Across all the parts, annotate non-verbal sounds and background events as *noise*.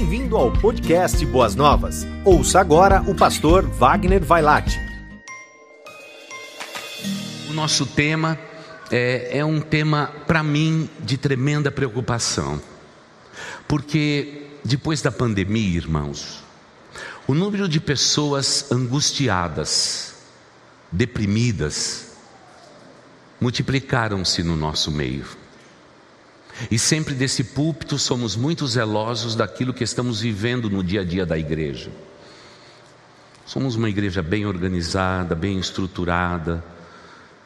Bem-vindo ao podcast Boas Novas. Ouça agora o pastor Wagner Vailate. O nosso tema é, é um tema, para mim, de tremenda preocupação. Porque depois da pandemia, irmãos, o número de pessoas angustiadas, deprimidas, multiplicaram-se no nosso meio. E sempre desse púlpito somos muito zelosos daquilo que estamos vivendo no dia a dia da igreja. Somos uma igreja bem organizada, bem estruturada,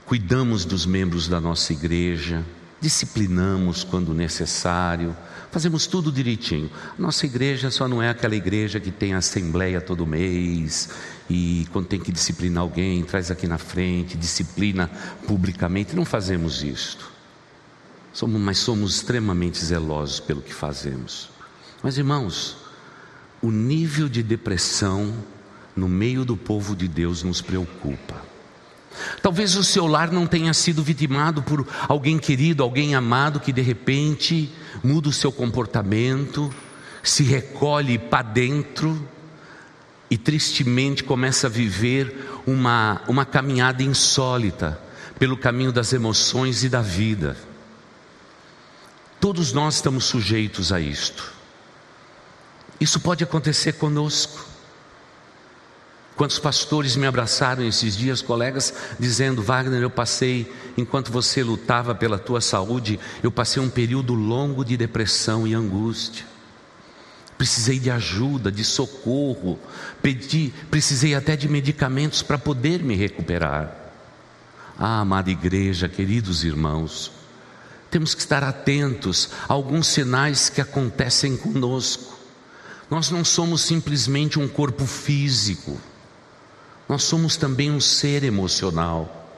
cuidamos dos membros da nossa igreja, disciplinamos quando necessário, fazemos tudo direitinho. Nossa igreja só não é aquela igreja que tem assembleia todo mês e quando tem que disciplinar alguém, traz aqui na frente, disciplina publicamente. Não fazemos isto. Somos, mas somos extremamente zelosos pelo que fazemos. Mas irmãos, o nível de depressão no meio do povo de Deus nos preocupa. Talvez o seu lar não tenha sido vitimado por alguém querido, alguém amado que de repente muda o seu comportamento, se recolhe para dentro e tristemente começa a viver uma, uma caminhada insólita pelo caminho das emoções e da vida. Todos nós estamos sujeitos a isto. Isso pode acontecer conosco. Quantos pastores me abraçaram esses dias, colegas, dizendo: Wagner, eu passei, enquanto você lutava pela tua saúde, eu passei um período longo de depressão e angústia. Precisei de ajuda, de socorro, pedi, precisei até de medicamentos para poder me recuperar. Ah, amada igreja, queridos irmãos, temos que estar atentos a alguns sinais que acontecem conosco. Nós não somos simplesmente um corpo físico, nós somos também um ser emocional.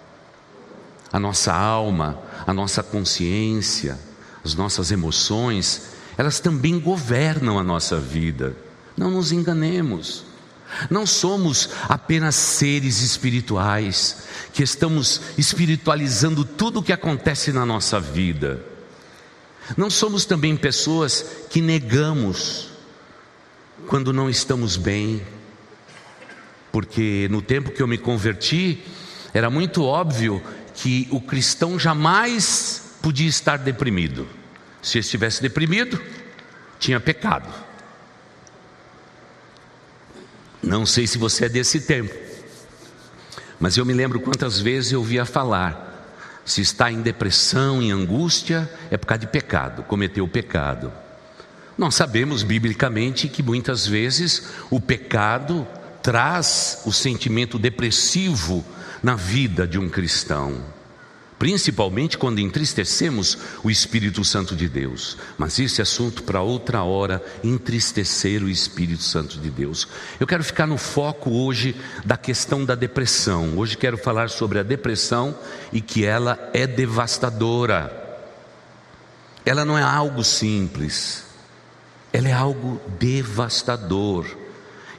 A nossa alma, a nossa consciência, as nossas emoções, elas também governam a nossa vida. Não nos enganemos. Não somos apenas seres espirituais que estamos espiritualizando tudo o que acontece na nossa vida. Não somos também pessoas que negamos quando não estamos bem, porque no tempo que eu me converti, era muito óbvio que o cristão jamais podia estar deprimido. Se estivesse deprimido, tinha pecado. Não sei se você é desse tempo, mas eu me lembro quantas vezes eu ouvia falar: se está em depressão, em angústia, é por causa de pecado, cometeu pecado. Nós sabemos biblicamente que muitas vezes o pecado traz o sentimento depressivo na vida de um cristão principalmente quando entristecemos o Espírito Santo de Deus. Mas esse assunto para outra hora, entristecer o Espírito Santo de Deus. Eu quero ficar no foco hoje da questão da depressão. Hoje quero falar sobre a depressão e que ela é devastadora. Ela não é algo simples. Ela é algo devastador.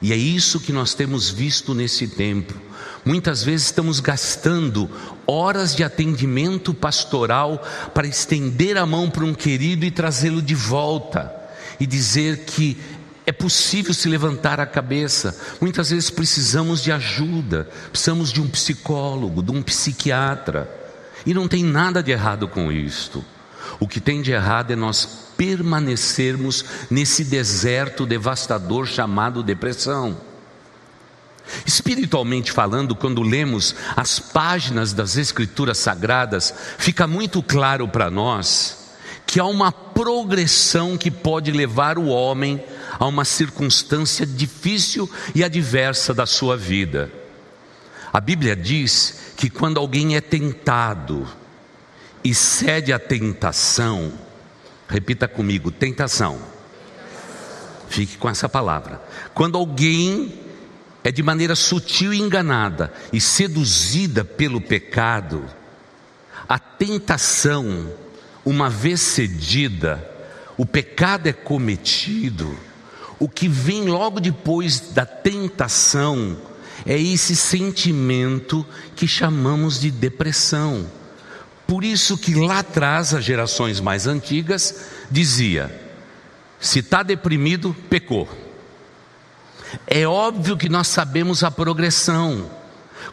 E é isso que nós temos visto nesse tempo Muitas vezes estamos gastando horas de atendimento pastoral para estender a mão para um querido e trazê-lo de volta e dizer que é possível se levantar a cabeça. Muitas vezes precisamos de ajuda, precisamos de um psicólogo, de um psiquiatra. E não tem nada de errado com isto. O que tem de errado é nós permanecermos nesse deserto devastador chamado depressão. Espiritualmente falando, quando lemos as páginas das Escrituras Sagradas, fica muito claro para nós que há uma progressão que pode levar o homem a uma circunstância difícil e adversa da sua vida. A Bíblia diz que quando alguém é tentado e cede à tentação, repita comigo: tentação. Fique com essa palavra. Quando alguém é de maneira sutil e enganada e seduzida pelo pecado, a tentação, uma vez cedida, o pecado é cometido, o que vem logo depois da tentação é esse sentimento que chamamos de depressão. Por isso que lá atrás as gerações mais antigas dizia: Se está deprimido, pecou. É óbvio que nós sabemos a progressão,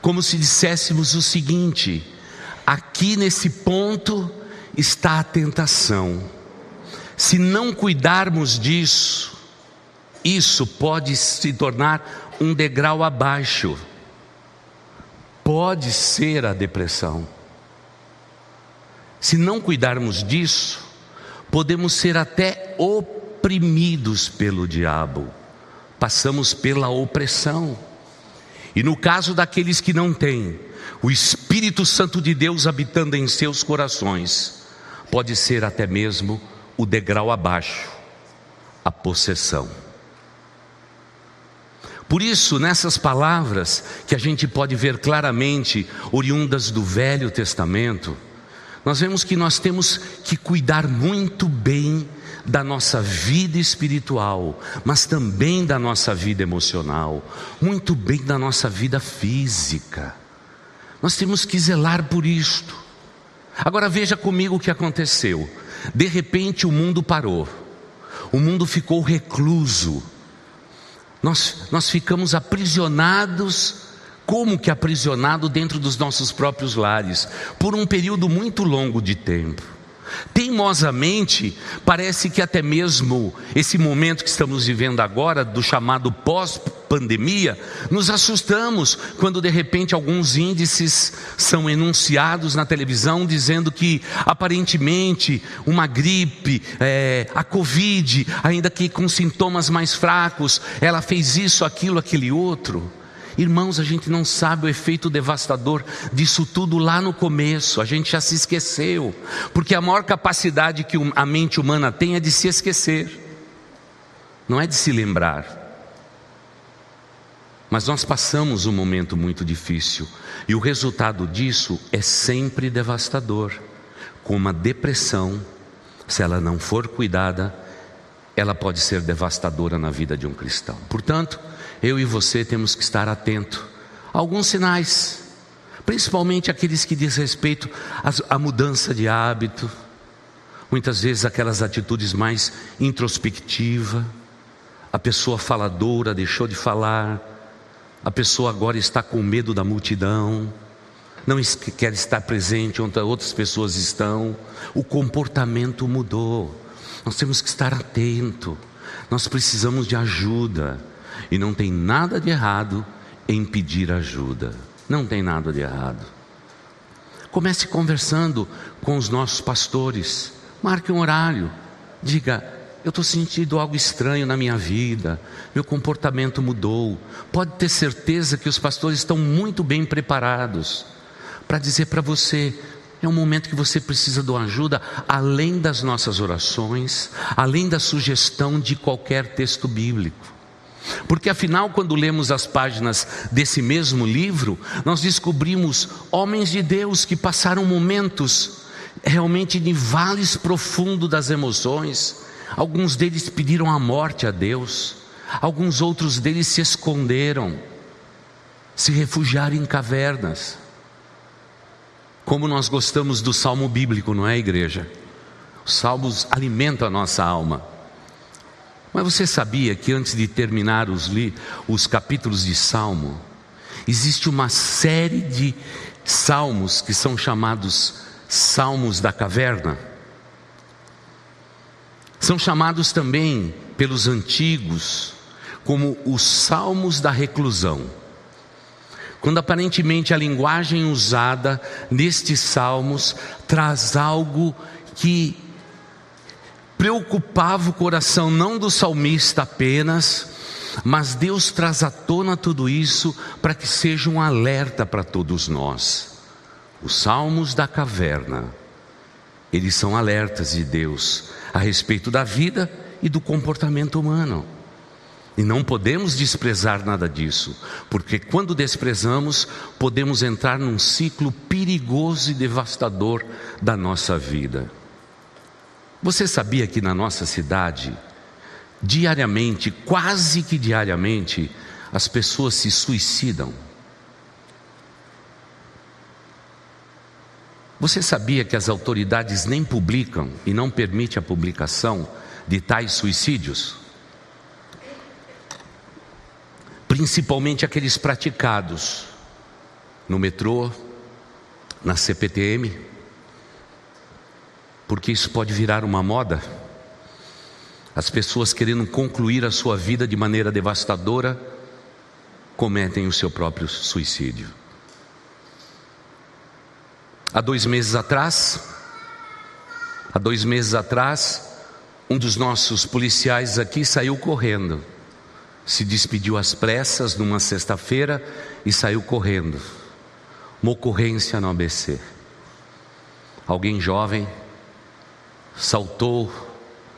como se disséssemos o seguinte: aqui nesse ponto está a tentação. Se não cuidarmos disso, isso pode se tornar um degrau abaixo. Pode ser a depressão. Se não cuidarmos disso, podemos ser até oprimidos pelo diabo. Passamos pela opressão. E no caso daqueles que não têm o Espírito Santo de Deus habitando em seus corações, pode ser até mesmo o degrau abaixo, a possessão. Por isso, nessas palavras que a gente pode ver claramente, oriundas do Velho Testamento, nós vemos que nós temos que cuidar muito bem da nossa vida espiritual, mas também da nossa vida emocional, muito bem da nossa vida física. Nós temos que zelar por isto. Agora veja comigo o que aconteceu. De repente o mundo parou, o mundo ficou recluso, nós, nós ficamos aprisionados como que aprisionado dentro dos nossos próprios lares, por um período muito longo de tempo. Teimosamente, parece que até mesmo esse momento que estamos vivendo agora, do chamado pós-pandemia, nos assustamos quando de repente alguns índices são enunciados na televisão dizendo que aparentemente uma gripe, é, a Covid, ainda que com sintomas mais fracos, ela fez isso, aquilo, aquele outro. Irmãos, a gente não sabe o efeito devastador disso tudo lá no começo, a gente já se esqueceu, porque a maior capacidade que a mente humana tem é de se esquecer, não é de se lembrar. Mas nós passamos um momento muito difícil, e o resultado disso é sempre devastador, com uma depressão, se ela não for cuidada, ela pode ser devastadora na vida de um cristão. Portanto, eu e você temos que estar atento a alguns sinais, principalmente aqueles que diz respeito à mudança de hábito, muitas vezes aquelas atitudes mais introspectiva, a pessoa faladora deixou de falar, a pessoa agora está com medo da multidão, não quer estar presente onde outras pessoas estão, o comportamento mudou. Nós temos que estar atento. Nós precisamos de ajuda. E não tem nada de errado em pedir ajuda. Não tem nada de errado. Comece conversando com os nossos pastores. Marque um horário. Diga: Eu estou sentindo algo estranho na minha vida. Meu comportamento mudou. Pode ter certeza que os pastores estão muito bem preparados para dizer para você: é um momento que você precisa de uma ajuda, além das nossas orações, além da sugestão de qualquer texto bíblico. Porque afinal, quando lemos as páginas desse mesmo livro, nós descobrimos homens de Deus que passaram momentos realmente de vales profundos das emoções. Alguns deles pediram a morte a Deus, alguns outros deles se esconderam, se refugiaram em cavernas. Como nós gostamos do salmo bíblico, não é, igreja? Os salmos alimentam a nossa alma. Mas você sabia que antes de terminar os, li, os capítulos de Salmo, existe uma série de salmos que são chamados Salmos da Caverna? São chamados também pelos antigos como os Salmos da Reclusão. Quando aparentemente a linguagem usada nestes salmos traz algo que preocupava o coração não do salmista apenas, mas Deus traz à tona tudo isso para que seja um alerta para todos nós. Os salmos da caverna, eles são alertas de Deus a respeito da vida e do comportamento humano. E não podemos desprezar nada disso, porque quando desprezamos, podemos entrar num ciclo perigoso e devastador da nossa vida. Você sabia que na nossa cidade, diariamente, quase que diariamente, as pessoas se suicidam? Você sabia que as autoridades nem publicam e não permitem a publicação de tais suicídios? Principalmente aqueles praticados no metrô, na CPTM, porque isso pode virar uma moda. As pessoas querendo concluir a sua vida de maneira devastadora cometem o seu próprio suicídio. Há dois meses atrás, há dois meses atrás, um dos nossos policiais aqui saiu correndo, se despediu às pressas numa sexta-feira e saiu correndo. Uma ocorrência no ABC. Alguém jovem saltou,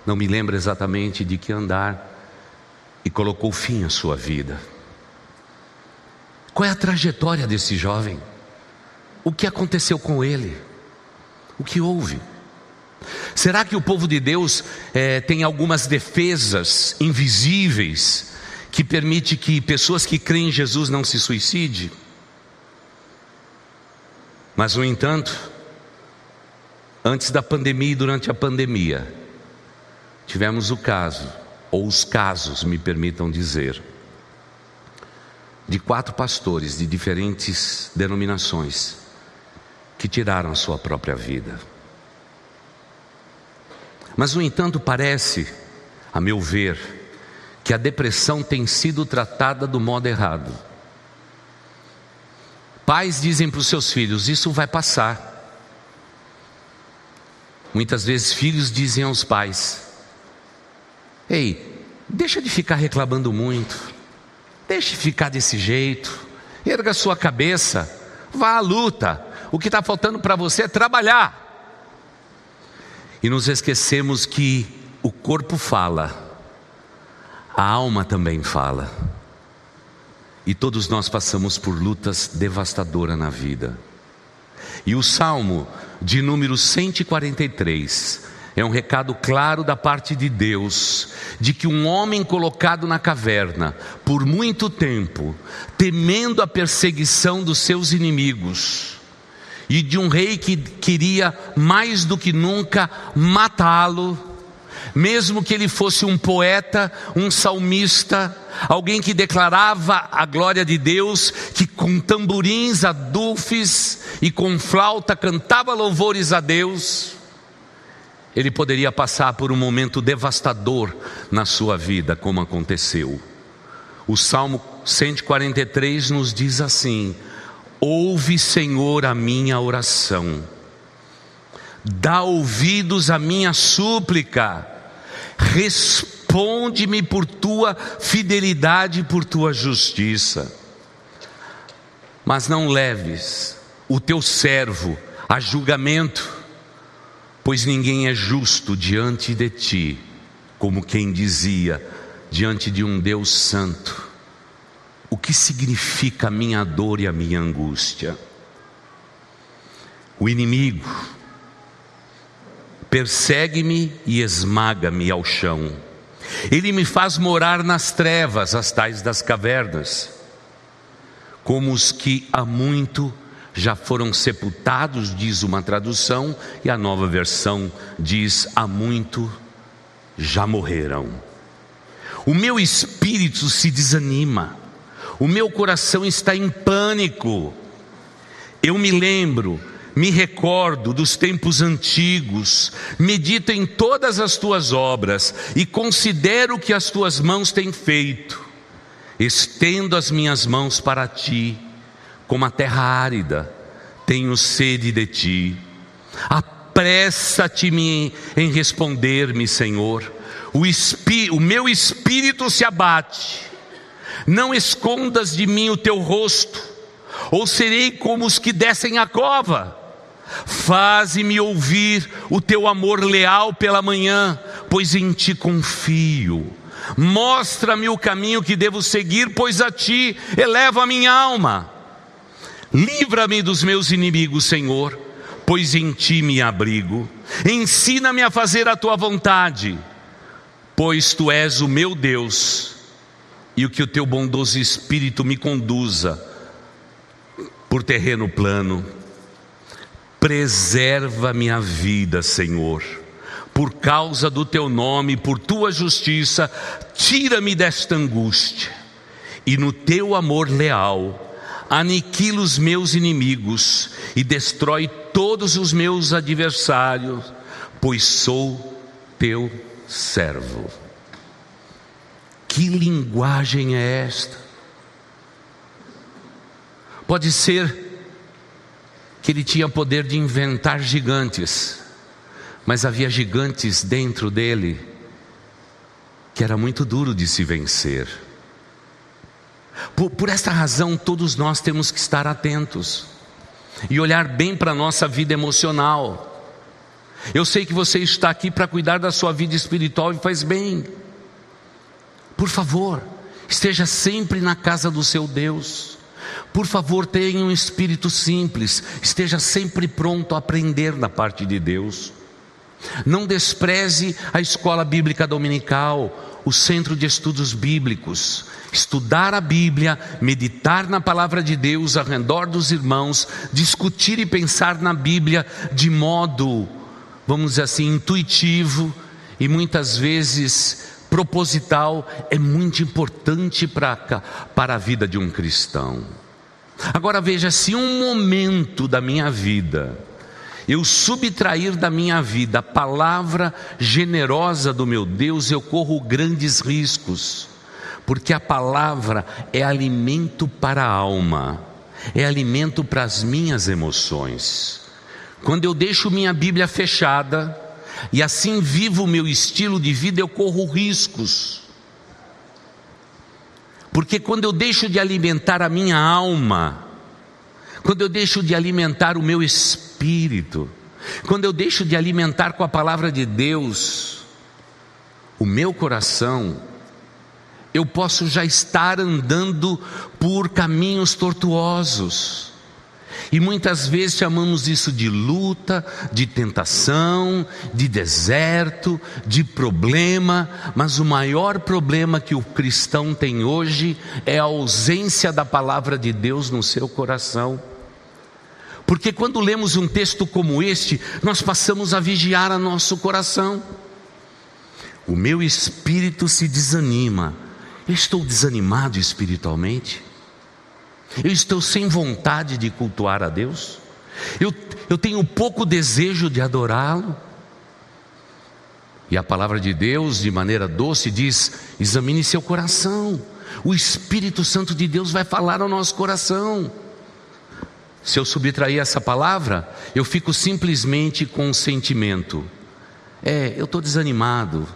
não me lembro exatamente de que andar, e colocou fim à sua vida. Qual é a trajetória desse jovem? O que aconteceu com ele? O que houve? Será que o povo de Deus é, tem algumas defesas invisíveis que permite que pessoas que creem em Jesus não se suicidem? Mas, no entanto, antes da pandemia e durante a pandemia, tivemos o caso, ou os casos, me permitam dizer, de quatro pastores de diferentes denominações que tiraram a sua própria vida. Mas, no entanto, parece, a meu ver, que a depressão tem sido tratada do modo errado. Pais dizem para os seus filhos: Isso vai passar. Muitas vezes, filhos dizem aos pais: Ei, deixa de ficar reclamando muito. Deixe ficar desse jeito. Erga sua cabeça. Vá à luta. O que está faltando para você é trabalhar. E nos esquecemos que o corpo fala, a alma também fala. E todos nós passamos por lutas devastadoras na vida. E o Salmo de número 143 é um recado claro da parte de Deus de que um homem colocado na caverna por muito tempo, temendo a perseguição dos seus inimigos, e de um rei que queria mais do que nunca matá-lo, mesmo que ele fosse um poeta, um salmista, alguém que declarava a glória de Deus, que com tamborins, adufes e com flauta cantava louvores a Deus ele poderia passar por um momento devastador na sua vida, como aconteceu. O Salmo 143 nos diz assim: Ouve, Senhor, a minha oração, dá ouvidos à minha súplica, responde-me por tua fidelidade e por tua justiça. Mas não leves o teu servo a julgamento, pois ninguém é justo diante de ti, como quem dizia, diante de um Deus Santo. O que significa a minha dor e a minha angústia? O inimigo persegue-me e esmaga-me ao chão. Ele me faz morar nas trevas, as tais das cavernas, como os que há muito já foram sepultados, diz uma tradução, e a nova versão diz: há muito já morreram. O meu espírito se desanima, o meu coração está em pânico. Eu me lembro, me recordo dos tempos antigos, medito em todas as tuas obras e considero o que as tuas mãos têm feito. Estendo as minhas mãos para ti como a terra árida, tenho sede de ti. Apressa-te em responder-me, Senhor. O, o meu espírito se abate. Não escondas de mim o teu rosto, ou serei como os que descem a cova. Faze-me ouvir o teu amor leal pela manhã, pois em ti confio. Mostra-me o caminho que devo seguir, pois a ti elevo a minha alma. Livra-me dos meus inimigos, Senhor, pois em ti me abrigo. Ensina-me a fazer a tua vontade, pois tu és o meu Deus, e o que o teu bondoso espírito me conduza por terreno plano. Preserva minha vida, Senhor, por causa do teu nome, por tua justiça, tira-me desta angústia, e no teu amor leal, aniquila os meus inimigos e destrói todos os meus adversários, pois sou teu servo. Que linguagem é esta? Pode ser que ele tinha poder de inventar gigantes, mas havia gigantes dentro dele que era muito duro de se vencer. Por, por esta razão, todos nós temos que estar atentos e olhar bem para a nossa vida emocional. Eu sei que você está aqui para cuidar da sua vida espiritual e faz bem. Por favor, esteja sempre na casa do seu Deus. Por favor, tenha um espírito simples, esteja sempre pronto a aprender da parte de Deus. Não despreze a escola bíblica dominical, o centro de estudos bíblicos. Estudar a Bíblia, meditar na palavra de Deus ao redor dos irmãos, discutir e pensar na Bíblia de modo, vamos dizer assim, intuitivo e muitas vezes proposital, é muito importante para, a vida de um cristão. Agora veja, se um momento da minha vida eu subtrair da minha vida a palavra generosa do meu Deus, eu corro grandes riscos, porque a palavra é alimento para a alma, é alimento para as minhas emoções. Quando eu deixo minha Bíblia fechada e assim vivo o meu estilo de vida, eu corro riscos. Porque quando eu deixo de alimentar a minha alma, quando eu deixo de alimentar o meu espírito, quando eu deixo de alimentar com a palavra de Deus o meu coração, eu posso já estar andando por caminhos tortuosos. E muitas vezes chamamos isso de luta, de tentação, de deserto, de problema, mas o maior problema que o cristão tem hoje é a ausência da palavra de Deus no seu coração. Porque quando lemos um texto como este, nós passamos a vigiar a nosso coração. O meu espírito se desanima. Eu estou desanimado espiritualmente? Eu estou sem vontade de cultuar a Deus? Eu, eu tenho pouco desejo de adorá-lo? E a palavra de Deus, de maneira doce, diz: examine seu coração. O Espírito Santo de Deus vai falar ao nosso coração. Se eu subtrair essa palavra, eu fico simplesmente com um sentimento. É, eu estou desanimado,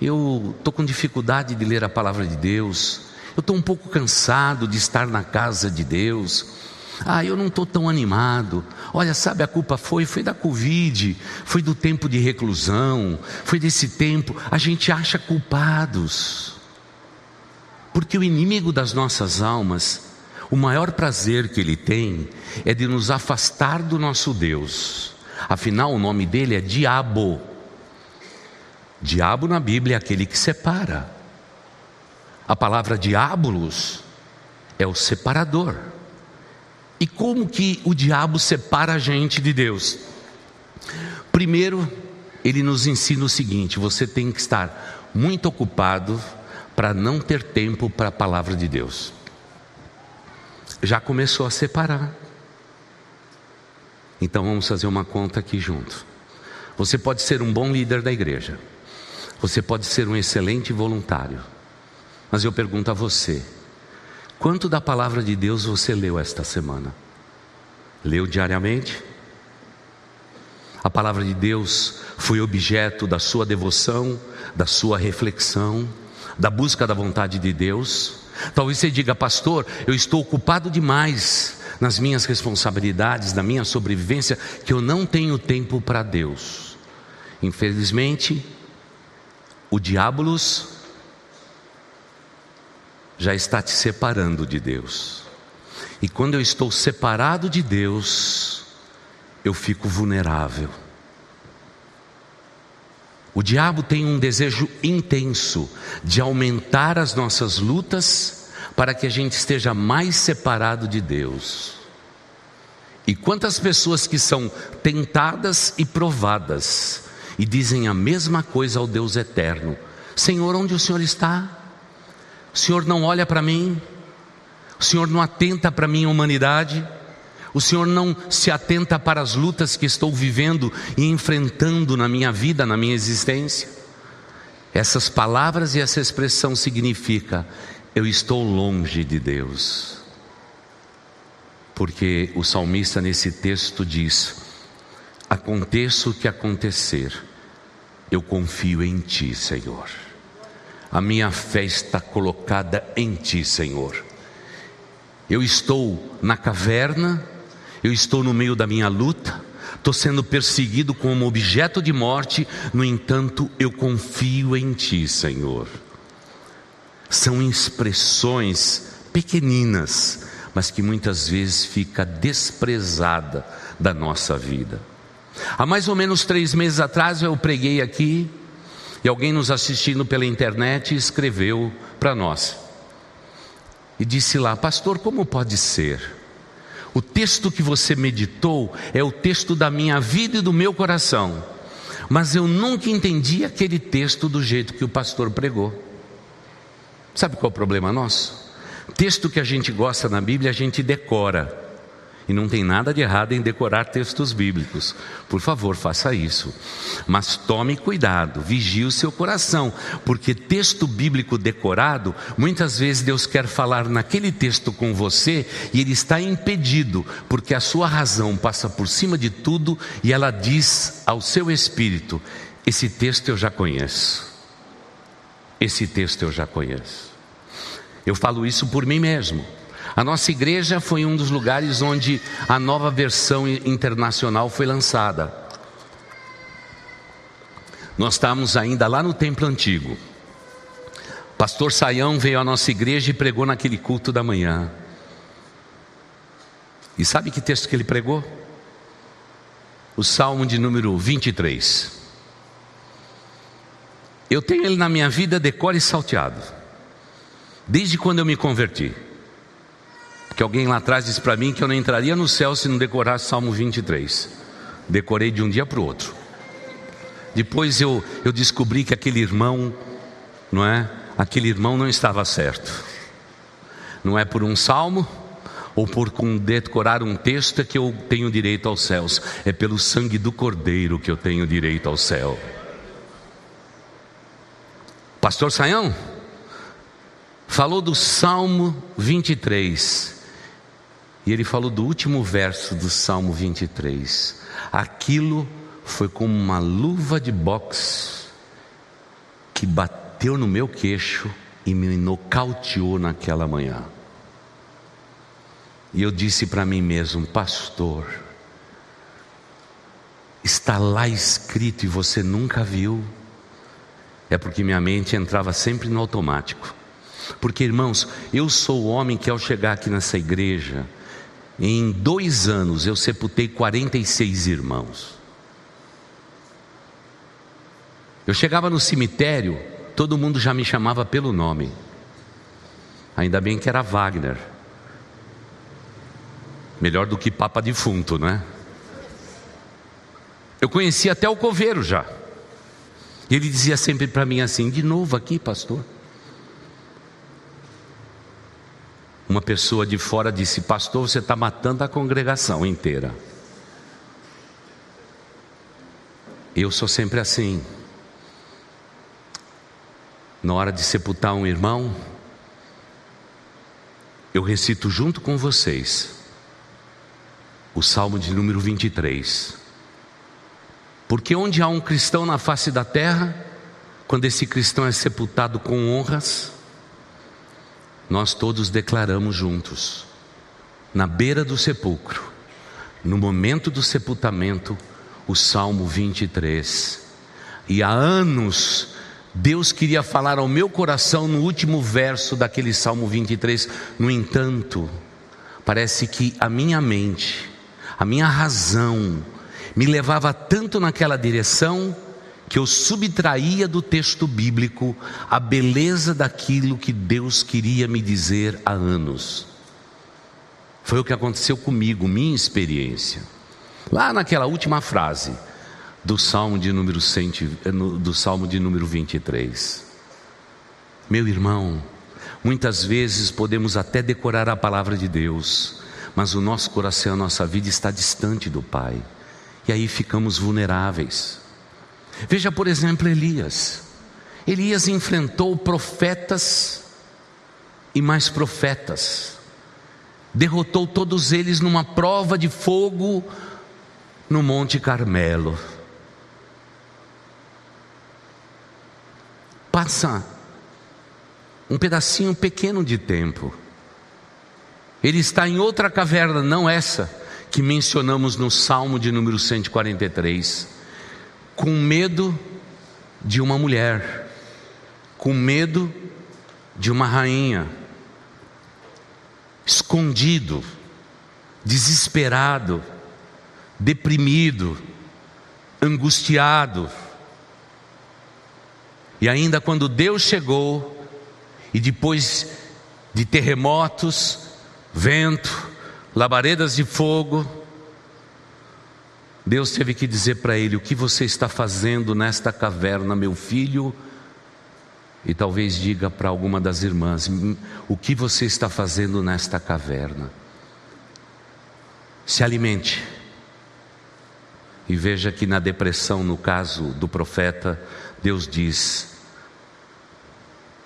eu estou com dificuldade de ler a palavra de Deus, eu estou um pouco cansado de estar na casa de Deus. Ah, eu não estou tão animado. Olha, sabe, a culpa foi, foi da Covid, foi do tempo de reclusão, foi desse tempo. A gente acha culpados. Porque o inimigo das nossas almas, o maior prazer que ele tem é de nos afastar do nosso Deus. Afinal, o nome dele é Diabo. Diabo na Bíblia é aquele que separa. A palavra diabolos é o separador. E como que o diabo separa a gente de Deus? Primeiro, ele nos ensina o seguinte: você tem que estar muito ocupado para não ter tempo para a palavra de Deus. Já começou a separar. Então vamos fazer uma conta aqui junto. Você pode ser um bom líder da igreja. Você pode ser um excelente voluntário. Mas eu pergunto a você: quanto da palavra de Deus você leu esta semana? Leu diariamente? A palavra de Deus foi objeto da sua devoção, da sua reflexão, da busca da vontade de Deus? Talvez você diga, pastor, eu estou ocupado demais nas minhas responsabilidades, na minha sobrevivência, que eu não tenho tempo para Deus. Infelizmente, o diabolos já está te separando de Deus. E quando eu estou separado de Deus, eu fico vulnerável. O diabo tem um desejo intenso de aumentar as nossas lutas para que a gente esteja mais separado de Deus. E quantas pessoas que são tentadas e provadas e dizem a mesma coisa ao Deus eterno: Senhor, onde o Senhor está? O Senhor não olha para mim? O Senhor não atenta para minha humanidade? O Senhor não se atenta para as lutas que estou vivendo e enfrentando na minha vida, na minha existência? Essas palavras e essa expressão significa eu estou longe de Deus. Porque o salmista nesse texto diz: aconteça o que acontecer, eu confio em Ti, Senhor. A minha fé está colocada em Ti, Senhor. Eu estou na caverna, eu estou no meio da minha luta, estou sendo perseguido como objeto de morte, no entanto, eu confio em Ti, Senhor. São expressões pequeninas, mas que muitas vezes fica desprezada da nossa vida. Há mais ou menos três meses atrás eu preguei aqui e alguém nos assistindo pela internet escreveu para nós e disse lá, pastor, como pode ser? O texto que você meditou é o texto da minha vida e do meu coração, mas eu nunca entendi aquele texto do jeito que o pastor pregou. Sabe qual é o problema nosso? Texto que a gente gosta na Bíblia, a gente decora. E não tem nada de errado em decorar textos bíblicos. Por favor, faça isso. Mas tome cuidado, vigie o seu coração, porque texto bíblico decorado, muitas vezes Deus quer falar naquele texto com você e ele está impedido, porque a sua razão passa por cima de tudo e ela diz ao seu espírito: Esse texto eu já conheço. Esse texto eu já conheço. Eu falo isso por mim mesmo. A nossa igreja foi um dos lugares onde a nova versão internacional foi lançada. Nós estávamos ainda lá no templo antigo. Pastor Saião veio à nossa igreja e pregou naquele culto da manhã. E sabe que texto que ele pregou? O Salmo de número 23. Eu tenho ele na minha vida decore e salteado. Desde quando eu me converti. Que alguém lá atrás disse para mim que eu não entraria no céu se não decorasse Salmo 23. Decorei de um dia para o outro. Depois eu, eu descobri que aquele irmão, não é? Aquele irmão não estava certo. Não é por um salmo ou por decorar um texto é que eu tenho direito aos céus. É pelo sangue do Cordeiro que eu tenho direito ao céu. Pastor Saião falou do Salmo 23. E ele falou do último verso do Salmo 23. Aquilo foi como uma luva de boxe que bateu no meu queixo e me nocauteou naquela manhã. E eu disse para mim mesmo, pastor, está lá escrito e você nunca viu. É porque minha mente entrava sempre no automático. Porque, irmãos, eu sou o homem que ao chegar aqui nessa igreja, em dois anos eu sepultei 46 irmãos. Eu chegava no cemitério, todo mundo já me chamava pelo nome. Ainda bem que era Wagner. Melhor do que Papa defunto, né? Eu conhecia até o coveiro já. E ele dizia sempre para mim assim: de novo aqui, pastor. Uma pessoa de fora disse: Pastor, você está matando a congregação inteira. Eu sou sempre assim. Na hora de sepultar um irmão, eu recito junto com vocês o Salmo de número 23. Porque onde há um cristão na face da terra, quando esse cristão é sepultado com honras, nós todos declaramos juntos, na beira do sepulcro, no momento do sepultamento, o Salmo 23. E há anos Deus queria falar ao meu coração no último verso daquele Salmo 23. No entanto, parece que a minha mente, a minha razão, me levava tanto naquela direção que eu subtraía do texto bíblico a beleza daquilo que Deus queria me dizer há anos. Foi o que aconteceu comigo, minha experiência. Lá naquela última frase, do Salmo de número, 100, do Salmo de número 23. Meu irmão, muitas vezes podemos até decorar a palavra de Deus, mas o nosso coração, a nossa vida está distante do Pai, e aí ficamos vulneráveis. Veja, por exemplo, Elias. Elias enfrentou profetas e mais profetas, derrotou todos eles numa prova de fogo no Monte Carmelo. Passa um pedacinho pequeno de tempo. Ele está em outra caverna, não essa que mencionamos no Salmo de número 143, com medo de uma mulher, com medo de uma rainha, escondido, desesperado, deprimido, angustiado. E ainda quando Deus chegou, e depois de terremotos, vento, labaredas de fogo, Deus teve que dizer para ele: O que você está fazendo nesta caverna, meu filho? E talvez diga para alguma das irmãs: O que você está fazendo nesta caverna? Se alimente e veja que na depressão, no caso do profeta, Deus diz: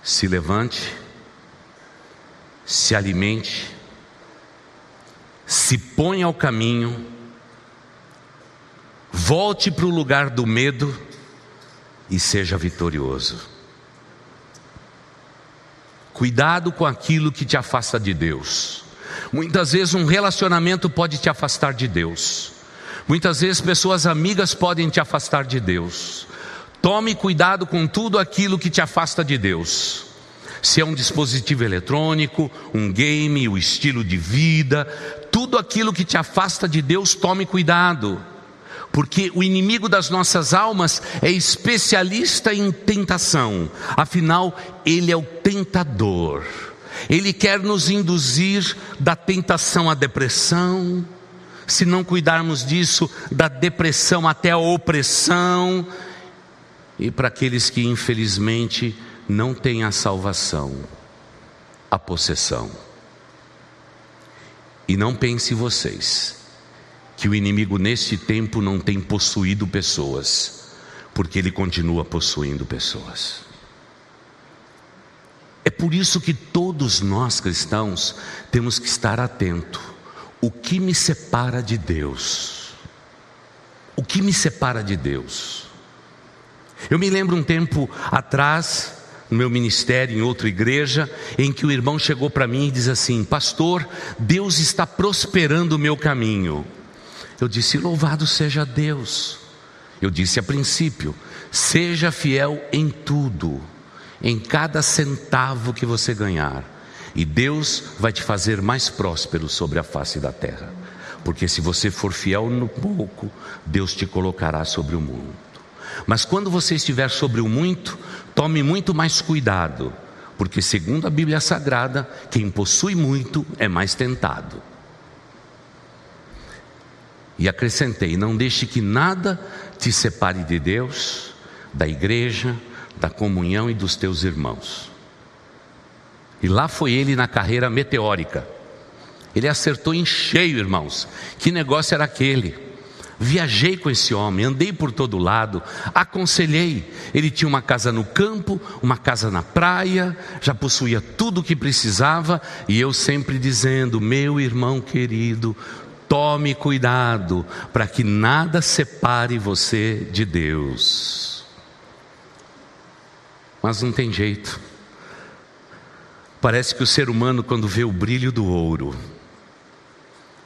se levante, se alimente, se ponha ao caminho, volte para o lugar do medo e seja vitorioso. Cuidado com aquilo que te afasta de Deus. Muitas vezes um relacionamento pode te afastar de Deus. Muitas vezes pessoas amigas podem te afastar de Deus. Tome cuidado com tudo aquilo que te afasta de Deus. Se é um dispositivo eletrônico, um game, o estilo de vida, tudo aquilo que te afasta de Deus, tome cuidado. Porque o inimigo das nossas almas é especialista em tentação, afinal, ele é o tentador. Ele quer nos induzir da tentação à depressão, se não cuidarmos disso, da depressão até a opressão, e para aqueles que infelizmente não têm a salvação, a possessão. E não pense vocês que o inimigo neste tempo não tem possuído pessoas, porque ele continua possuindo pessoas. É por isso que todos nós cristãos temos que estar atentos o que me separa de Deus? O que me separa de Deus? Eu me lembro um tempo atrás, no meu ministério em outra igreja, em que o irmão chegou para mim e diz assim: Pastor, Deus está prosperando o meu caminho. Eu disse: Louvado seja Deus. Eu disse a princípio: Seja fiel em tudo, em cada centavo que você ganhar e Deus vai te fazer mais próspero sobre a face da terra. Porque se você for fiel no pouco, Deus te colocará sobre o mundo. Mas quando você estiver sobre o muito, tome muito mais cuidado, porque segundo a Bíblia Sagrada, quem possui muito é mais tentado. E acrescentei: não deixe que nada te separe de Deus, da igreja, da comunhão e dos teus irmãos. E lá foi ele na carreira meteórica. Ele acertou em cheio, irmãos. Que negócio era aquele? Viajei com esse homem, andei por todo lado, aconselhei. Ele tinha uma casa no campo, uma casa na praia, já possuía tudo o que precisava, e eu sempre dizendo: meu irmão querido, tome cuidado para que nada separe você de Deus. Mas não tem jeito. Parece que o ser humano, quando vê o brilho do ouro,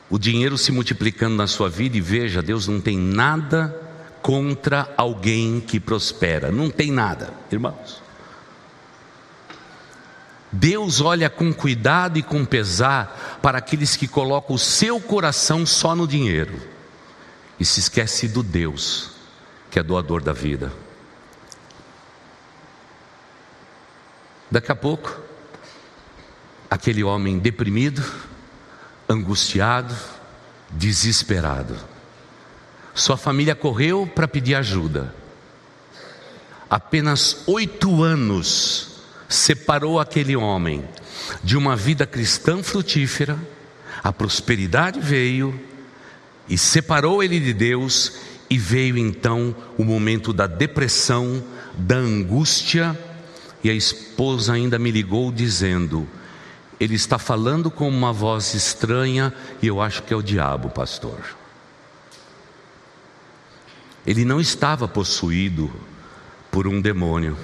o dinheiro se multiplicando na sua vida, e veja, Deus não tem nada contra alguém que prospera, não tem nada, irmãos. Deus olha com cuidado e com pesar para aqueles que colocam o seu coração só no dinheiro e se esquece do Deus que é doador da vida. Daqui a pouco, aquele homem deprimido, angustiado, desesperado. Sua família correu para pedir ajuda. Apenas oito anos separou aquele homem de uma vida cristã frutífera, a prosperidade veio e separou ele de Deus, e veio então o momento da depressão, da angústia, e a esposa ainda me ligou dizendo: Ele está falando com uma voz estranha, e eu acho que é o diabo, pastor. Ele não estava possuído por um demônio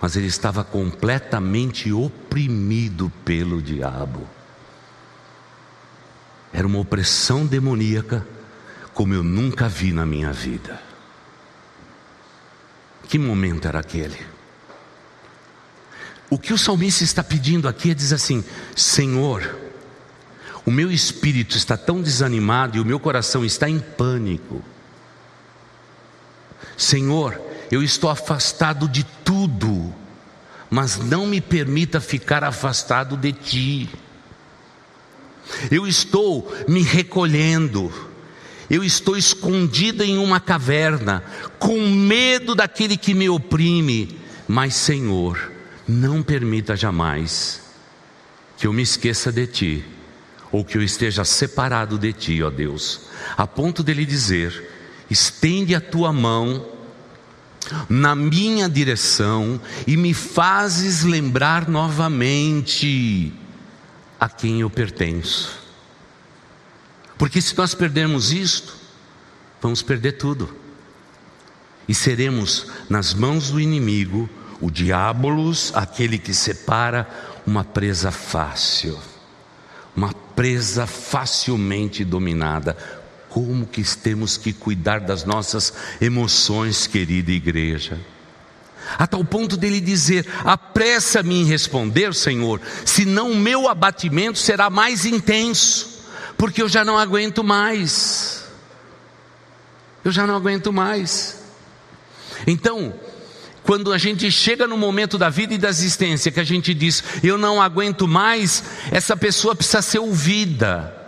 mas ele estava completamente oprimido pelo diabo. Era uma opressão demoníaca como eu nunca vi na minha vida. Que momento era aquele? O que o salmista está pedindo aqui é diz assim: Senhor, o meu espírito está tão desanimado e o meu coração está em pânico. Senhor, eu estou afastado de tudo, mas não me permita ficar afastado de ti. Eu estou me recolhendo, eu estou escondida em uma caverna, com medo daquele que me oprime, mas Senhor, não permita jamais que eu me esqueça de ti, ou que eu esteja separado de ti, ó Deus, a ponto dele dizer: estende a tua mão na minha direção e me fazes lembrar novamente a quem eu pertenço. Porque se nós perdermos isto, vamos perder tudo. E seremos nas mãos do inimigo, o diabolos, aquele que separa, uma presa fácil, uma presa facilmente dominada como que temos que cuidar das nossas emoções, querida igreja. A tal ponto dele dizer: apressa-me em responder, Senhor, senão o meu abatimento será mais intenso, porque eu já não aguento mais. Eu já não aguento mais. Então, quando a gente chega no momento da vida e da existência que a gente diz, eu não aguento mais, essa pessoa precisa ser ouvida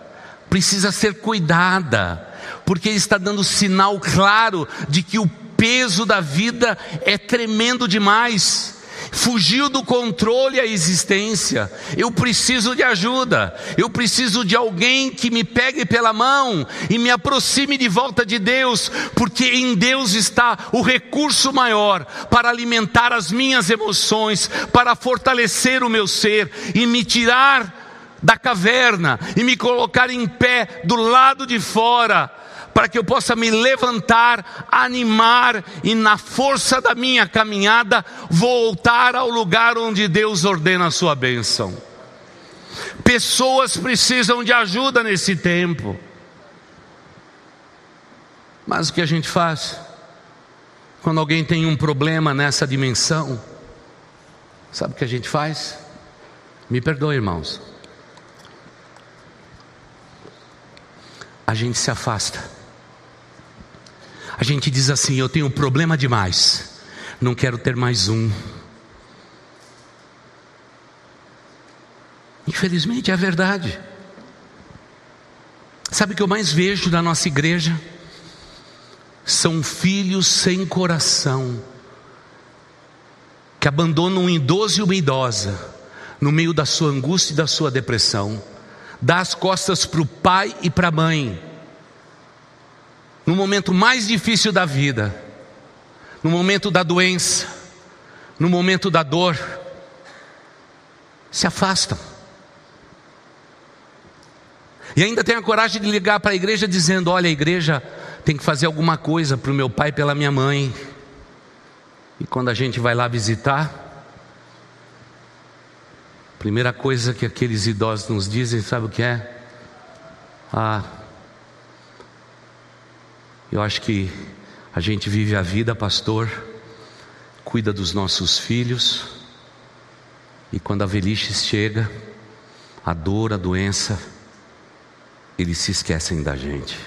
precisa ser cuidada, porque ele está dando sinal claro de que o peso da vida é tremendo demais. Fugiu do controle a existência. Eu preciso de ajuda. Eu preciso de alguém que me pegue pela mão e me aproxime de volta de Deus, porque em Deus está o recurso maior para alimentar as minhas emoções, para fortalecer o meu ser e me tirar da caverna e me colocar em pé do lado de fora, para que eu possa me levantar, animar e, na força da minha caminhada, voltar ao lugar onde Deus ordena a sua bênção. Pessoas precisam de ajuda nesse tempo. Mas o que a gente faz? Quando alguém tem um problema nessa dimensão, sabe o que a gente faz? Me perdoe, irmãos. A gente se afasta. A gente diz assim: eu tenho problema demais, não quero ter mais um. Infelizmente é a verdade. Sabe o que eu mais vejo na nossa igreja? São filhos sem coração, que abandonam um idoso e uma idosa, no meio da sua angústia e da sua depressão dá as costas para o pai e para a mãe, no momento mais difícil da vida, no momento da doença, no momento da dor, se afastam. E ainda tem a coragem de ligar para a igreja dizendo: Olha, a igreja tem que fazer alguma coisa para o meu pai e pela minha mãe. E quando a gente vai lá visitar, Primeira coisa que aqueles idosos nos dizem, sabe o que é? Ah, eu acho que a gente vive a vida, pastor, cuida dos nossos filhos, e quando a velhice chega, a dor, a doença, eles se esquecem da gente.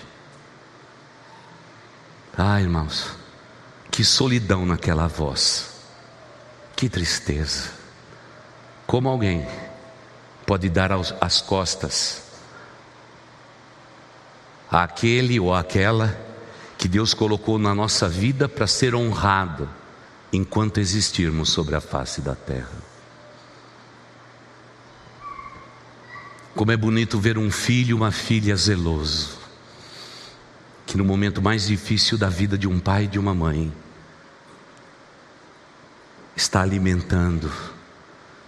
Ah, irmãos, que solidão naquela voz, que tristeza. Como alguém pode dar as costas àquele ou àquela que Deus colocou na nossa vida para ser honrado enquanto existirmos sobre a face da terra. Como é bonito ver um filho, uma filha zeloso, que no momento mais difícil da vida de um pai e de uma mãe, está alimentando,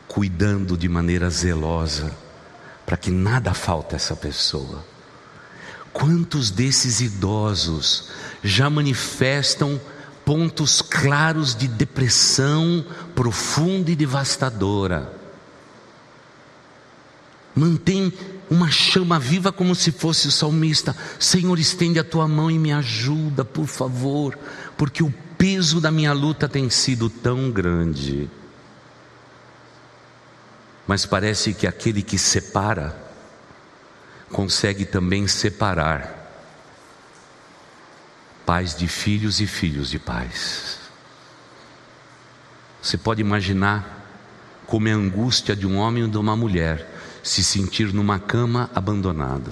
cuidando de maneira zelosa, para que nada falte a essa pessoa. Quantos desses idosos já manifestam pontos claros de depressão profunda e devastadora? Mantém uma chama viva como se fosse o salmista. Senhor, estende a tua mão e me ajuda, por favor, porque o peso da minha luta tem sido tão grande. Mas parece que aquele que separa, consegue também separar pais de filhos e filhos de pais. Você pode imaginar como é a angústia de um homem ou de uma mulher se sentir numa cama abandonado.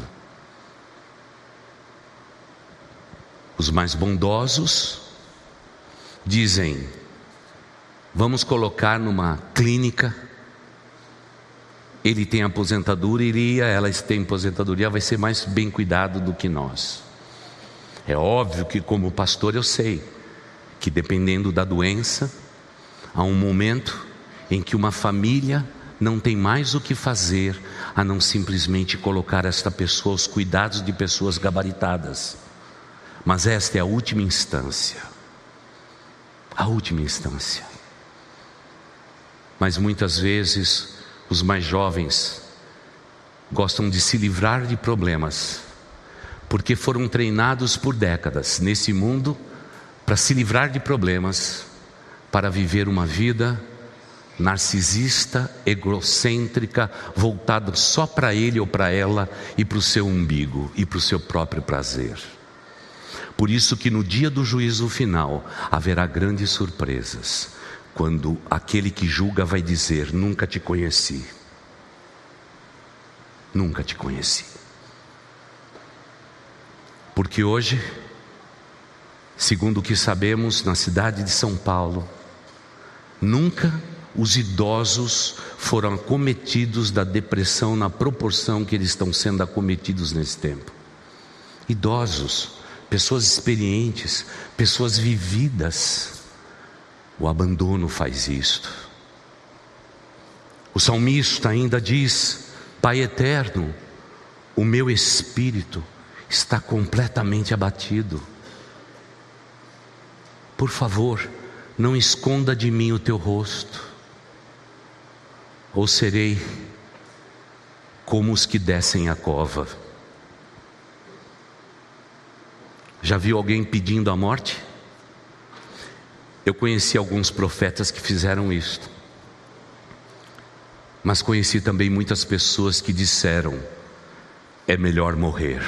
Os mais bondosos dizem: vamos colocar numa clínica. Ele tem aposentadoria, ela tem aposentadoria, vai ser mais bem cuidado do que nós. É óbvio que, como pastor, eu sei que dependendo da doença, há um momento em que uma família não tem mais o que fazer a não simplesmente colocar esta pessoa aos cuidados de pessoas gabaritadas. Mas esta é a última instância a última instância. Mas muitas vezes os mais jovens gostam de se livrar de problemas, porque foram treinados por décadas nesse mundo para se livrar de problemas, para viver uma vida narcisista, egocêntrica, voltada só para ele ou para ela e para o seu umbigo e para o seu próprio prazer. Por isso que no dia do juízo final haverá grandes surpresas, quando aquele que julga vai dizer: Nunca te conheci. Nunca te conheci. Porque hoje, segundo o que sabemos na cidade de São Paulo, nunca os idosos foram acometidos da depressão na proporção que eles estão sendo acometidos nesse tempo. Idosos, pessoas experientes, pessoas vividas. O abandono faz isto. O salmista ainda diz: Pai eterno, o meu espírito está completamente abatido. Por favor, não esconda de mim o teu rosto, ou serei como os que descem a cova. Já viu alguém pedindo a morte? Eu conheci alguns profetas que fizeram isto. Mas conheci também muitas pessoas que disseram: é melhor morrer.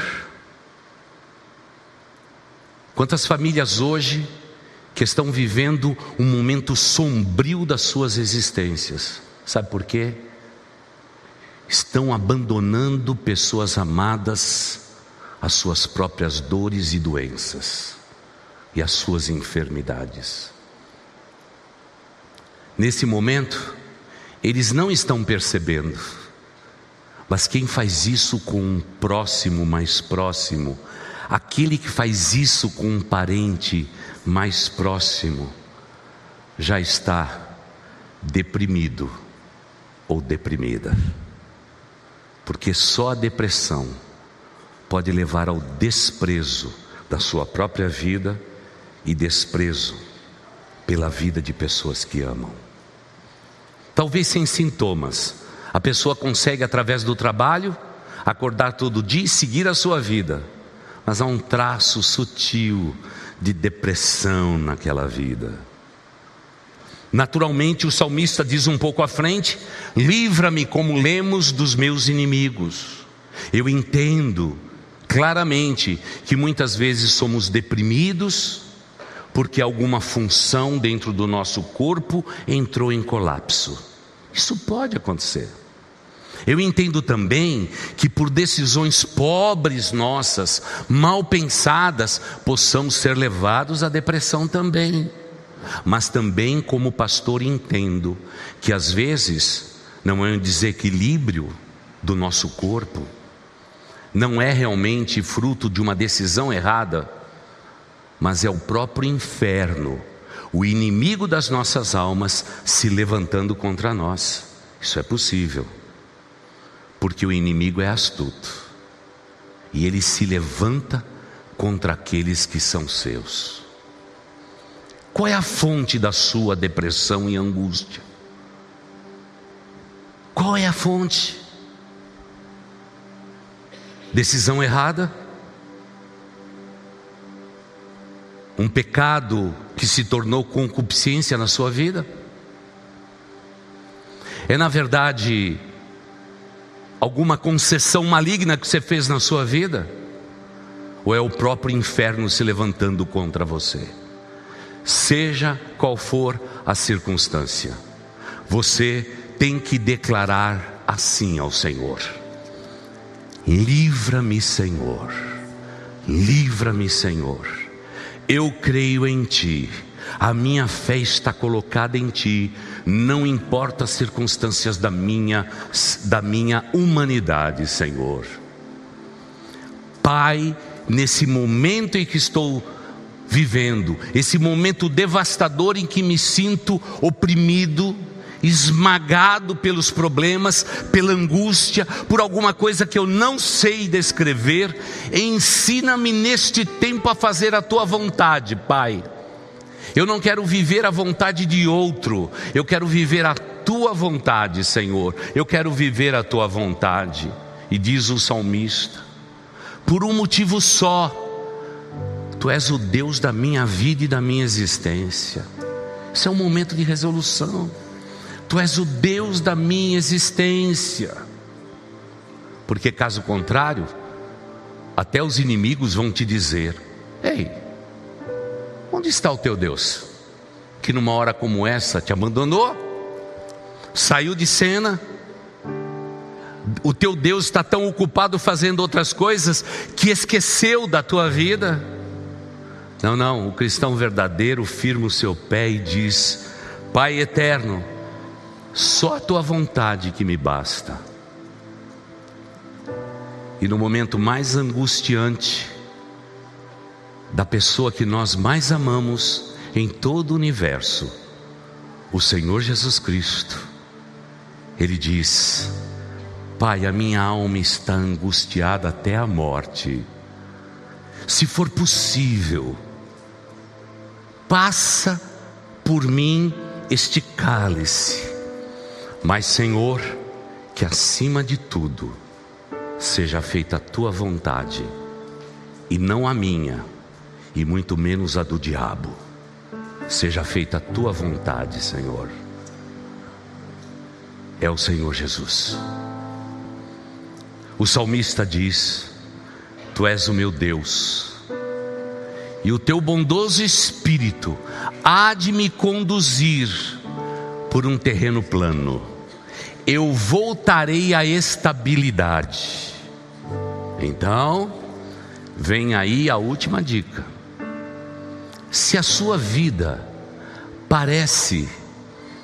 Quantas famílias hoje que estão vivendo um momento sombrio das suas existências, sabe por quê? Estão abandonando pessoas amadas as suas próprias dores e doenças e as suas enfermidades. Nesse momento, eles não estão percebendo, mas quem faz isso com um próximo mais próximo, aquele que faz isso com um parente mais próximo, já está deprimido ou deprimida, porque só a depressão pode levar ao desprezo da sua própria vida e desprezo pela vida de pessoas que amam. Talvez sem sintomas, a pessoa consegue, através do trabalho, acordar todo dia e seguir a sua vida, mas há um traço sutil de depressão naquela vida. Naturalmente, o salmista diz um pouco à frente: livra-me, como lemos, dos meus inimigos. Eu entendo claramente que muitas vezes somos deprimidos porque alguma função dentro do nosso corpo entrou em colapso. Isso pode acontecer. Eu entendo também que por decisões pobres nossas, mal pensadas, possamos ser levados à depressão também. Mas também, como pastor, entendo que às vezes não é um desequilíbrio do nosso corpo, não é realmente fruto de uma decisão errada, mas é o próprio inferno, o inimigo das nossas almas, se levantando contra nós. Isso é possível porque o inimigo é astuto e ele se levanta contra aqueles que são seus. Qual é a fonte da sua depressão e angústia? Qual é a fonte? Decisão errada? Um pecado que se tornou concupiscência na sua vida? É na verdade alguma concessão maligna que você fez na sua vida? Ou é o próprio inferno se levantando contra você? Seja qual for a circunstância, você tem que declarar assim ao Senhor: Livra-me, Senhor, livra-me, Senhor, eu creio em Ti a minha fé está colocada em ti, não importa as circunstâncias da minha da minha humanidade, Senhor. Pai, nesse momento em que estou vivendo, esse momento devastador em que me sinto oprimido, esmagado pelos problemas, pela angústia, por alguma coisa que eu não sei descrever, ensina-me neste tempo a fazer a tua vontade, Pai. Eu não quero viver a vontade de outro, eu quero viver a tua vontade, Senhor. Eu quero viver a tua vontade. E diz o salmista: por um motivo só, tu és o Deus da minha vida e da minha existência. Isso é um momento de resolução. Tu és o Deus da minha existência. Porque caso contrário, até os inimigos vão te dizer: Ei, Onde está o teu Deus? Que numa hora como essa te abandonou, saiu de cena, o teu Deus está tão ocupado fazendo outras coisas que esqueceu da tua vida. Não, não, o cristão verdadeiro firma o seu pé e diz: Pai eterno, só a tua vontade que me basta. E no momento mais angustiante, da pessoa que nós mais amamos em todo o universo, o Senhor Jesus Cristo. Ele diz: Pai, a minha alma está angustiada até a morte. Se for possível, passa por mim este cálice. Mas, Senhor, que acima de tudo seja feita a tua vontade e não a minha e muito menos a do diabo. Seja feita a tua vontade, Senhor. É o Senhor Jesus. O salmista diz: Tu és o meu Deus, e o teu bondoso espírito há de me conduzir por um terreno plano. Eu voltarei à estabilidade. Então, vem aí a última dica. Se a sua vida parece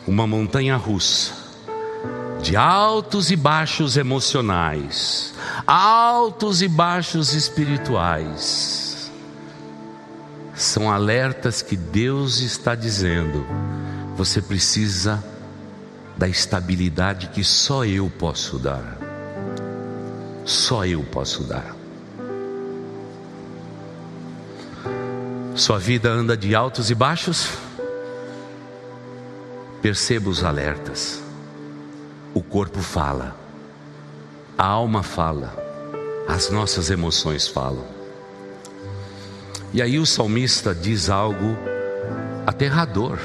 uma montanha russa, de altos e baixos emocionais, altos e baixos espirituais, são alertas que Deus está dizendo: você precisa da estabilidade que só eu posso dar. Só eu posso dar. Sua vida anda de altos e baixos? Perceba os alertas. O corpo fala, a alma fala, as nossas emoções falam. E aí o salmista diz algo aterrador: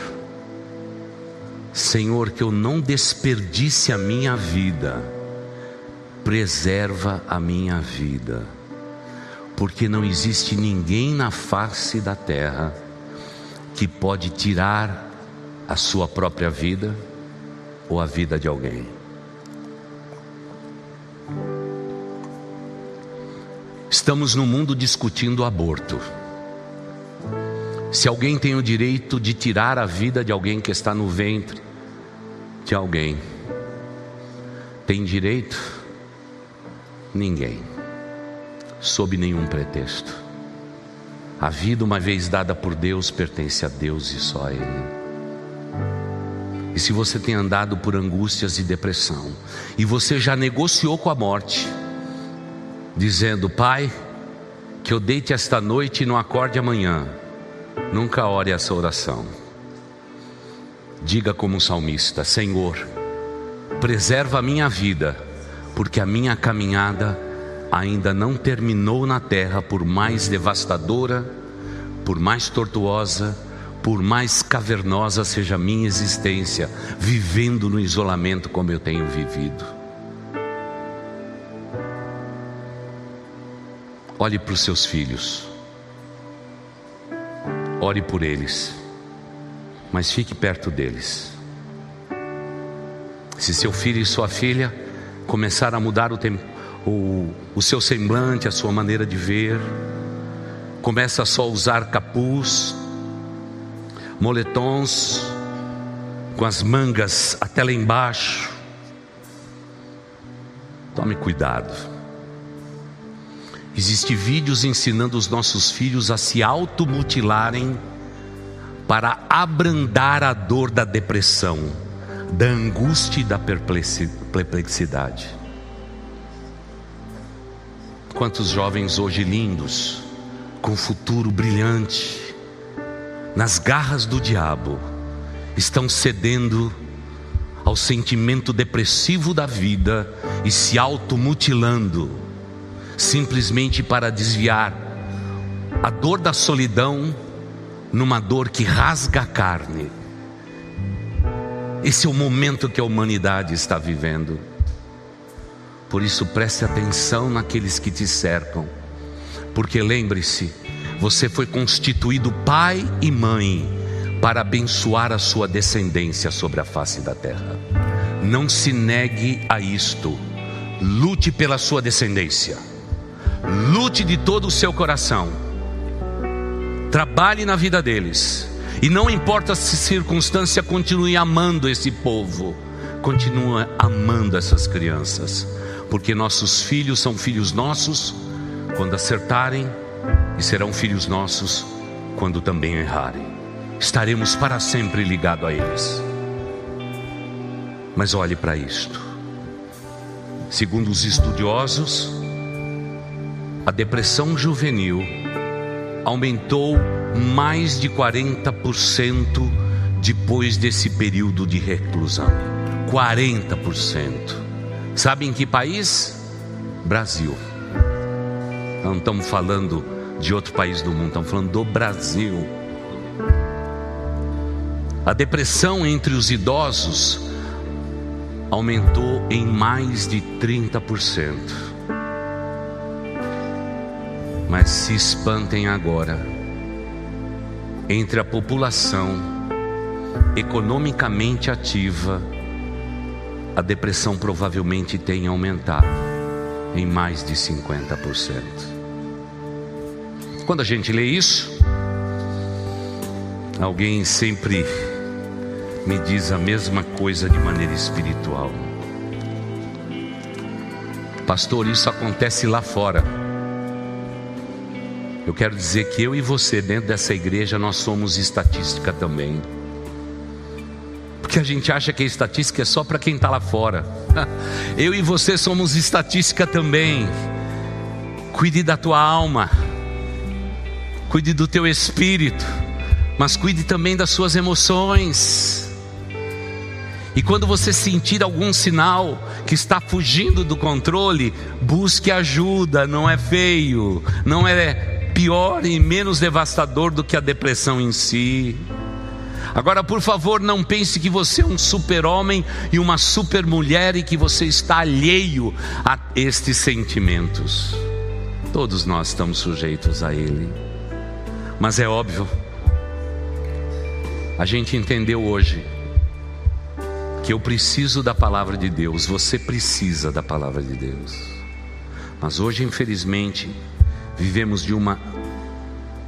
Senhor, que eu não desperdice a minha vida, preserva a minha vida, porque não existe ninguém na face da terra que pode tirar a sua própria vida ou a vida de alguém. Estamos no mundo discutindo aborto. Se alguém tem o direito de tirar a vida de alguém que está no ventre, de alguém, tem direito? Ninguém, sob nenhum pretexto. A vida, uma vez dada por Deus, pertence a Deus e só a Ele. E se você tem andado por angústias e depressão, e você já negociou com a morte, dizendo: Pai, que eu deite esta noite e não acorde amanhã, nunca ore essa oração. Diga como salmista: Senhor, preserva a minha vida, porque a minha caminhada ainda não terminou na terra, por mais devastadora, por mais tortuosa, por mais cavernosa seja a minha existência, vivendo no isolamento como eu tenho vivido. Olhe para os seus filhos, ore por eles, mas fique perto deles. Se seu filho e sua filha começar a mudar o, o, o seu semblante, a sua maneira de ver, começa a só usar capuz, moletons com as mangas até lá embaixo. Tome cuidado. Existem vídeos ensinando os nossos filhos a se automutilarem para abrandar a dor da depressão, da angústia e da perplexidade. Quantos jovens hoje lindos, com futuro brilhante, nas garras do diabo, estão cedendo ao sentimento depressivo da vida e se automutilando, simplesmente para desviar a dor da solidão numa dor que rasga a carne. Esse é o momento que a humanidade está vivendo. Por isso, preste atenção naqueles que te cercam, porque lembre-se, você foi constituído pai e mãe para abençoar a sua descendência sobre a face da terra. Não se negue a isto. Lute pela sua descendência. Lute de todo o seu coração. Trabalhe na vida deles. E não importa se circunstância, continue amando esse povo. Continue amando essas crianças. Porque nossos filhos são filhos nossos quando acertarem e serão filhos nossos quando também errarem. Estaremos para sempre ligados a eles. Mas olhe para isto. Segundo os estudiosos, a depressão juvenil aumentou mais de 40% depois desse período de reclusão. 40%. Sabe em que país? Brasil. Não estamos falando de outro país do mundo, estamos falando do Brasil. A depressão entre os idosos aumentou em mais de 30%. Mas se espantem agora, entre a população economicamente ativa, a depressão provavelmente tem aumentado em mais de 50%. Quando a gente lê isso, alguém sempre me diz a mesma coisa de maneira espiritual. Pastor, isso acontece lá fora. Eu quero dizer que eu e você, dentro dessa igreja, nós somos estatística também. Porque a gente acha que a estatística é só para quem está lá fora. *laughs* Eu e você somos estatística também. Cuide da tua alma cuide do teu espírito, mas cuide também das suas emoções. E quando você sentir algum sinal que está fugindo do controle, busque ajuda, não é feio, não é pior e menos devastador do que a depressão em si. Agora, por favor, não pense que você é um super-homem e uma super-mulher e que você está alheio a estes sentimentos. Todos nós estamos sujeitos a ele. Mas é óbvio, a gente entendeu hoje que eu preciso da palavra de Deus, você precisa da palavra de Deus. Mas hoje, infelizmente, Vivemos de uma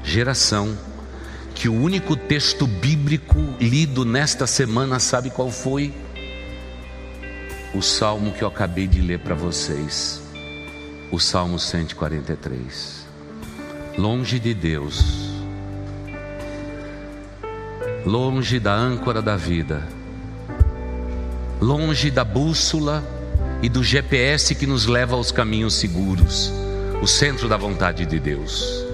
geração que o único texto bíblico lido nesta semana, sabe qual foi? O salmo que eu acabei de ler para vocês, o Salmo 143. Longe de Deus, longe da âncora da vida, longe da bússola e do GPS que nos leva aos caminhos seguros, o centro da vontade de Deus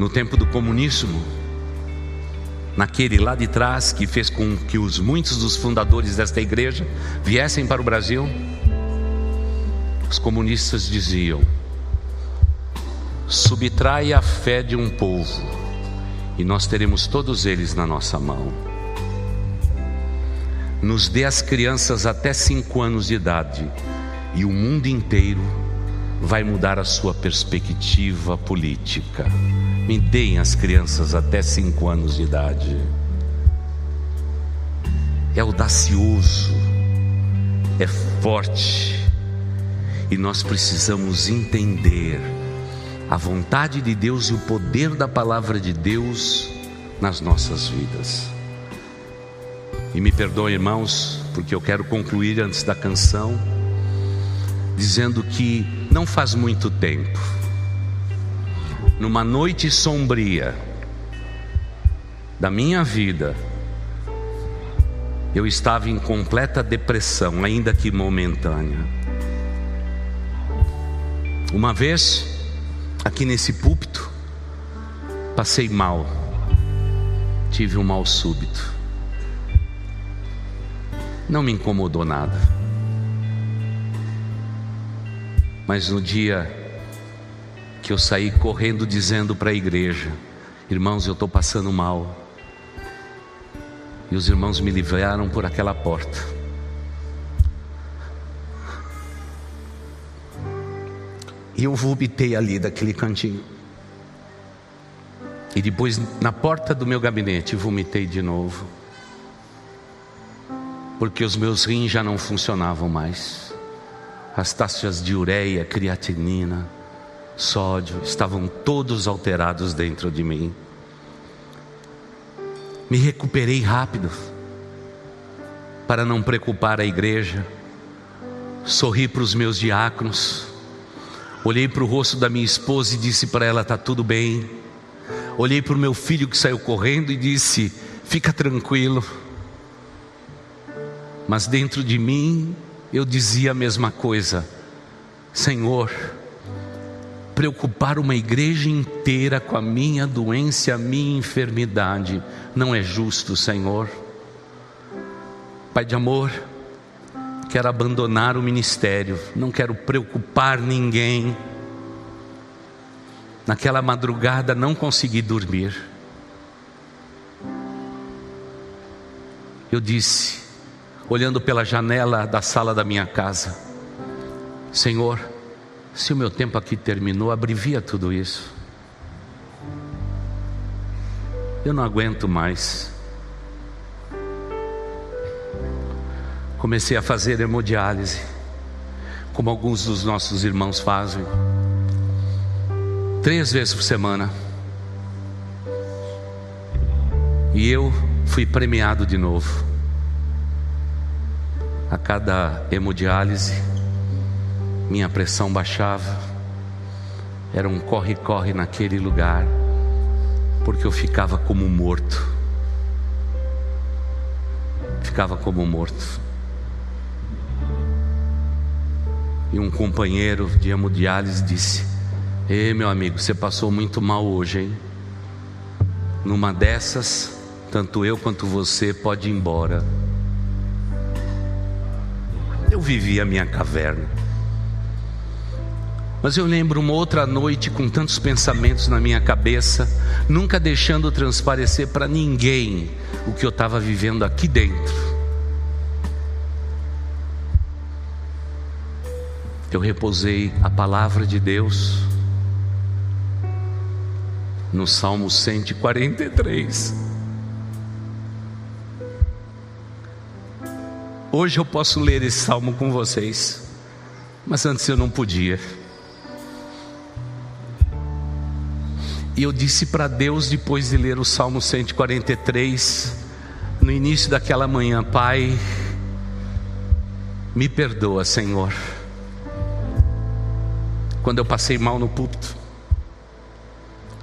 no tempo do comunismo, naquele lá de trás que fez com que os muitos dos fundadores desta igreja viessem para o Brasil, os comunistas diziam: subtrai a fé de um povo e nós teremos todos eles na nossa mão. Nos dê as crianças até cinco anos de idade e o mundo inteiro vai mudar a sua perspectiva política. Me deem as crianças até cinco anos de idade. É audacioso, é forte, e nós precisamos entender a vontade de Deus e o poder da palavra de Deus nas nossas vidas. E me perdoem, irmãos, porque eu quero concluir antes da canção, dizendo que não faz muito tempo, numa noite sombria da minha vida, eu estava em completa depressão, ainda que momentânea. Uma vez, aqui nesse púlpito, passei mal, tive um mal súbito. Não me incomodou nada. Mas no dia que eu saí correndo dizendo para a igreja: Irmãos, eu estou passando mal. E os irmãos me livraram por aquela porta. E eu vomitei ali daquele cantinho. E depois, na porta do meu gabinete, vomitei de novo. Porque os meus rins já não funcionavam mais. As taxas de ureia, creatinina sódio, estavam todos alterados dentro de mim. Me recuperei rápido, para não preocupar a igreja. Sorri para os meus diáconos, olhei para o rosto da minha esposa e disse para ela: está tudo bem. Olhei para o meu filho que saiu correndo e disse: fica tranquilo. Mas dentro de mim eu dizia a mesma coisa: Senhor, preocupar uma igreja inteira com a minha doença, a minha enfermidade. Não é justo, Senhor. Pai de amor, quero abandonar o ministério, não quero preocupar ninguém. Naquela madrugada não consegui dormir. Eu disse, olhando pela janela da sala da minha casa: Senhor, se o meu tempo aqui terminou, abrevia tudo isso. Eu não aguento mais. Comecei a fazer hemodiálise, como alguns dos nossos irmãos fazem, três vezes por semana. E eu fui premiado de novo. A cada hemodiálise, minha pressão baixava, era um corre-corre naquele lugar, porque eu ficava como morto. Ficava como morto. E um companheiro de hemodiálise disse: Ei, meu amigo, você passou muito mal hoje, hein? Numa dessas, tanto eu quanto você pode ir embora. Eu vivi a minha caverna. Mas eu lembro uma outra noite com tantos pensamentos na minha cabeça, nunca deixando transparecer para ninguém o que eu estava vivendo aqui dentro. Eu reposei a palavra de Deus no Salmo 143. Hoje eu posso ler esse salmo com vocês, mas antes eu não podia. E eu disse para Deus, depois de ler o Salmo 143, no início daquela manhã: Pai, me perdoa, Senhor, quando eu passei mal no púlpito,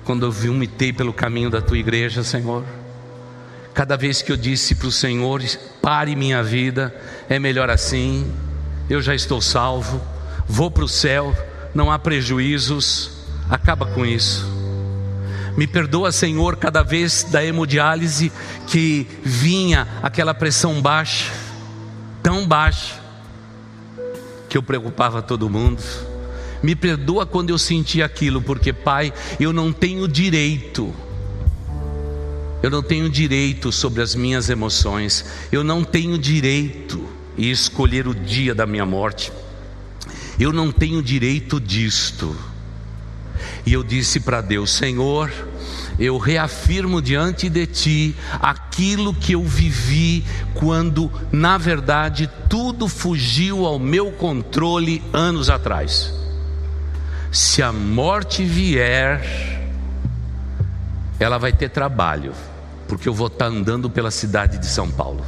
quando eu vomitei pelo caminho da tua igreja, Senhor Cada vez que eu disse para o Senhor, pare minha vida, é melhor assim, eu já estou salvo, vou para o céu, não há prejuízos, acaba com isso. Me perdoa, Senhor, cada vez da hemodiálise que vinha aquela pressão baixa, tão baixa, que eu preocupava todo mundo. Me perdoa quando eu senti aquilo, porque, Pai, eu não tenho direito eu não tenho direito sobre as minhas emoções. Eu não tenho direito em escolher o dia da minha morte. Eu não tenho direito disto. E eu disse para Deus: Senhor, eu reafirmo diante de Ti aquilo que eu vivi quando, na verdade, tudo fugiu ao meu controle anos atrás. Se a morte vier, ela vai ter trabalho porque eu vou estar andando pela cidade de São Paulo.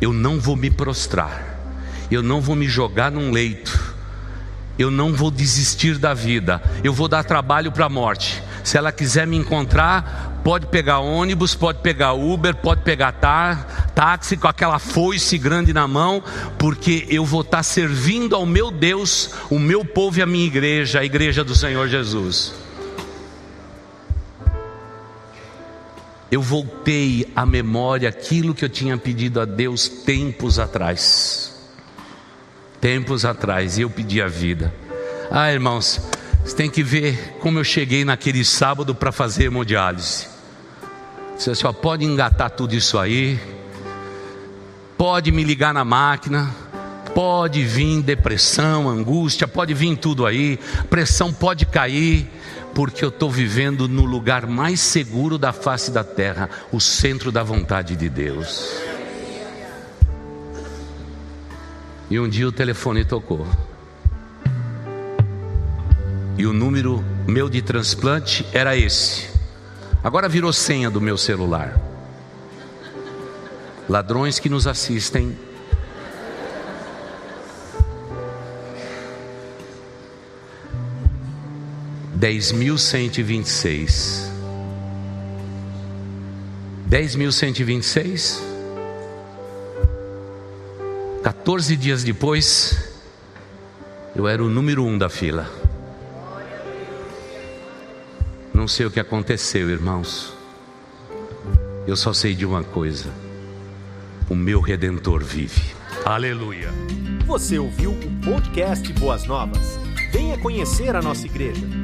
Eu não vou me prostrar, eu não vou me jogar num leito, eu não vou desistir da vida, eu vou dar trabalho para a morte. Se ela quiser me encontrar, pode pegar ônibus, pode pegar Uber, pode pegar táxi com aquela foice grande na mão, porque eu vou estar servindo ao meu Deus, o meu povo e a minha igreja, a igreja do Senhor Jesus. Eu voltei à memória aquilo que eu tinha pedido a Deus tempos atrás. Tempos atrás, e eu pedi a vida. Ah, irmãos, você tem que ver como eu cheguei naquele sábado para fazer hemodiálise. Você só pode engatar tudo isso aí, pode me ligar na máquina, pode vir depressão, angústia, pode vir tudo aí, pressão pode cair, porque eu estou vivendo no lugar mais seguro da face da terra, o centro da vontade de Deus. E um dia o telefone tocou. E o número meu de transplante era esse. Agora virou senha do meu celular. Ladrões que nos assistem 10.126. 10.126. 14 dias depois, eu era o número um da fila. Não sei o que aconteceu, irmãos. Eu só sei de uma coisa: o meu redentor vive. Aleluia. Você ouviu o podcast Boas Novas? Venha conhecer a nossa igreja.